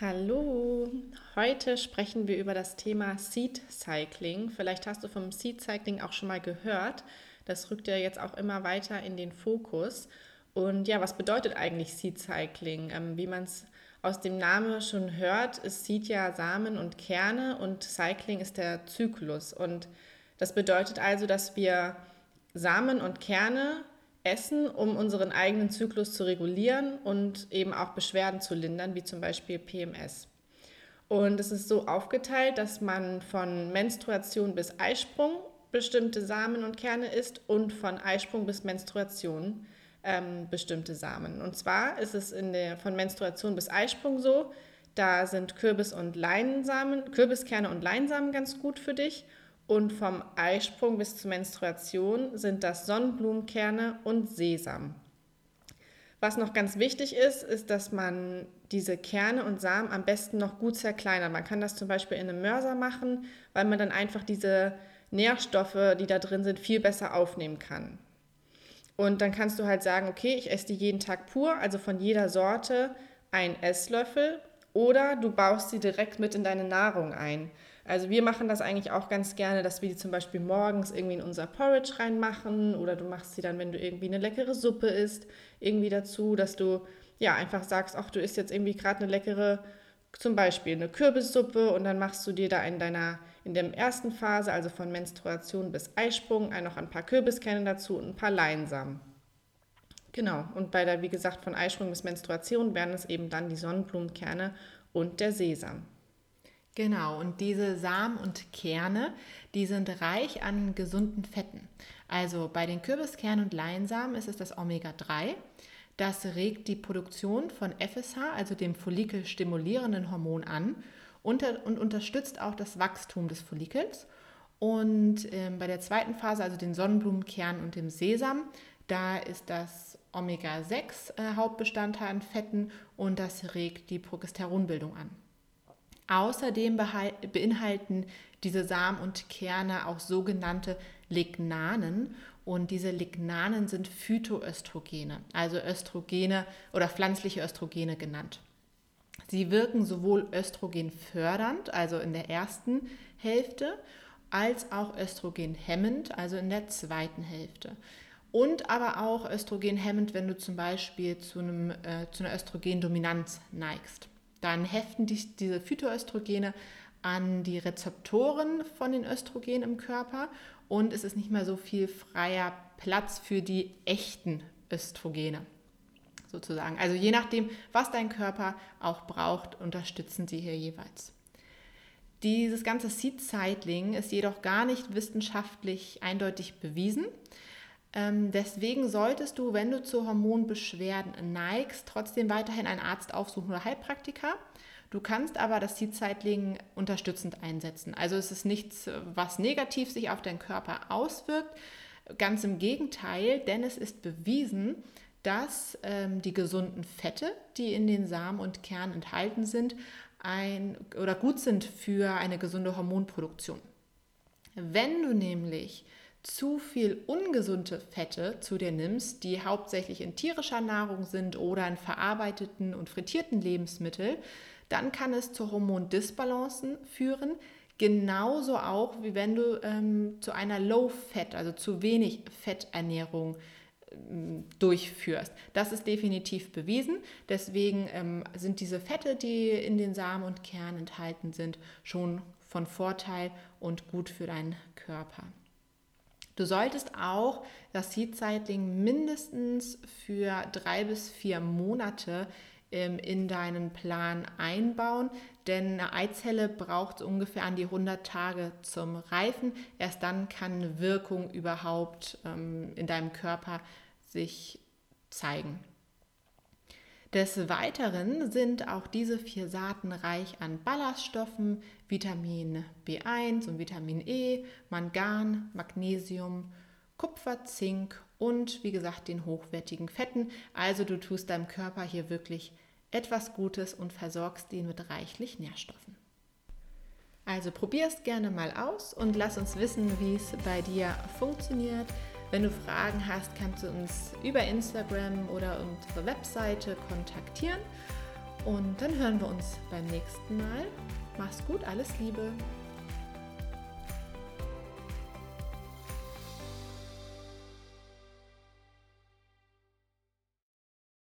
Hallo, heute sprechen wir über das Thema Seed Cycling. Vielleicht hast du vom Seed Cycling auch schon mal gehört. Das rückt ja jetzt auch immer weiter in den Fokus. Und ja, was bedeutet eigentlich Seed Cycling? Ähm, wie man es aus dem Namen schon hört, ist Seed ja Samen und Kerne und Cycling ist der Zyklus. Und das bedeutet also, dass wir Samen und Kerne essen, um unseren eigenen Zyklus zu regulieren und eben auch Beschwerden zu lindern, wie zum Beispiel PMS. Und es ist so aufgeteilt, dass man von Menstruation bis Eisprung bestimmte Samen und Kerne isst und von Eisprung bis Menstruation ähm, bestimmte Samen. Und zwar ist es in der, von Menstruation bis Eisprung so, da sind Kürbis und Leinsamen, Kürbiskerne und Leinsamen ganz gut für dich und vom Eisprung bis zur Menstruation sind das Sonnenblumenkerne und Sesam. Was noch ganz wichtig ist, ist, dass man diese Kerne und Samen am besten noch gut zerkleinert. Man kann das zum Beispiel in einem Mörser machen, weil man dann einfach diese Nährstoffe, die da drin sind, viel besser aufnehmen kann. Und dann kannst du halt sagen, okay, ich esse die jeden Tag pur, also von jeder Sorte ein Esslöffel, oder du baust sie direkt mit in deine Nahrung ein. Also wir machen das eigentlich auch ganz gerne, dass wir die zum Beispiel morgens irgendwie in unser Porridge reinmachen oder du machst sie dann, wenn du irgendwie eine leckere Suppe isst, irgendwie dazu, dass du ja einfach sagst, ach, du isst jetzt irgendwie gerade eine leckere, zum Beispiel eine Kürbissuppe und dann machst du dir da in deiner, in der ersten Phase, also von Menstruation bis Eisprung, noch ein paar Kürbiskerne dazu und ein paar Leinsamen. Genau, und bei der, wie gesagt, von Eisprung bis Menstruation wären es eben dann die Sonnenblumenkerne und der Sesam. Genau, und diese Samen und Kerne, die sind reich an gesunden Fetten. Also bei den Kürbiskernen und Leinsamen ist es das Omega-3. Das regt die Produktion von FSH, also dem follikelstimulierenden Hormon, an und, und unterstützt auch das Wachstum des Follikels. Und ähm, bei der zweiten Phase, also den Sonnenblumenkern und dem Sesam, da ist das Omega-6 äh, Hauptbestandteil an Fetten und das regt die Progesteronbildung an. Außerdem beinhalten diese Samen und Kerne auch sogenannte Lignanen und diese Lignanen sind Phytoöstrogene, also Östrogene oder pflanzliche Östrogene genannt. Sie wirken sowohl östrogenfördernd, also in der ersten Hälfte, als auch östrogenhemmend, also in der zweiten Hälfte. Und aber auch östrogenhemmend, wenn du zum Beispiel zu, einem, äh, zu einer Östrogendominanz neigst. Dann heften dich diese Phytoöstrogene an die Rezeptoren von den Östrogenen im Körper und es ist nicht mehr so viel freier Platz für die echten Östrogene sozusagen. Also je nachdem, was dein Körper auch braucht, unterstützen sie hier jeweils. Dieses ganze Seed Cycling ist jedoch gar nicht wissenschaftlich eindeutig bewiesen. Ähm, deswegen solltest du, wenn du zu Hormonbeschwerden neigst, trotzdem weiterhin einen Arzt aufsuchen oder Heilpraktiker. Du kannst aber das Seed-Cycling unterstützend einsetzen. Also es ist nichts, was negativ sich auf deinen Körper auswirkt. Ganz im Gegenteil, denn es ist bewiesen, dass ähm, die gesunden Fette, die in den Samen und Kernen enthalten sind, ein, oder gut sind für eine gesunde Hormonproduktion. Wenn du nämlich zu viel ungesunde Fette zu dir nimmst, die hauptsächlich in tierischer Nahrung sind oder in verarbeiteten und frittierten Lebensmitteln, dann kann es zu Hormondisbalancen führen, genauso auch wie wenn du ähm, zu einer Low-Fat, also zu wenig Fetternährung ähm, durchführst. Das ist definitiv bewiesen. Deswegen ähm, sind diese Fette, die in den Samen und Kernen enthalten sind, schon von Vorteil und gut für deinen Körper. Du solltest auch das Seed Cycling mindestens für drei bis vier Monate ähm, in deinen Plan einbauen, denn eine Eizelle braucht ungefähr an die 100 Tage zum Reifen. Erst dann kann eine Wirkung überhaupt ähm, in deinem Körper sich zeigen. Des Weiteren sind auch diese vier Saaten reich an Ballaststoffen, Vitamin B1 und Vitamin E, Mangan, Magnesium, Kupfer, Zink und wie gesagt den hochwertigen Fetten. Also du tust deinem Körper hier wirklich etwas Gutes und versorgst ihn mit reichlich Nährstoffen. Also probier es gerne mal aus und lass uns wissen, wie es bei dir funktioniert. Wenn du Fragen hast, kannst du uns über Instagram oder unsere Webseite kontaktieren. Und dann hören wir uns beim nächsten Mal. Mach's gut, alles Liebe.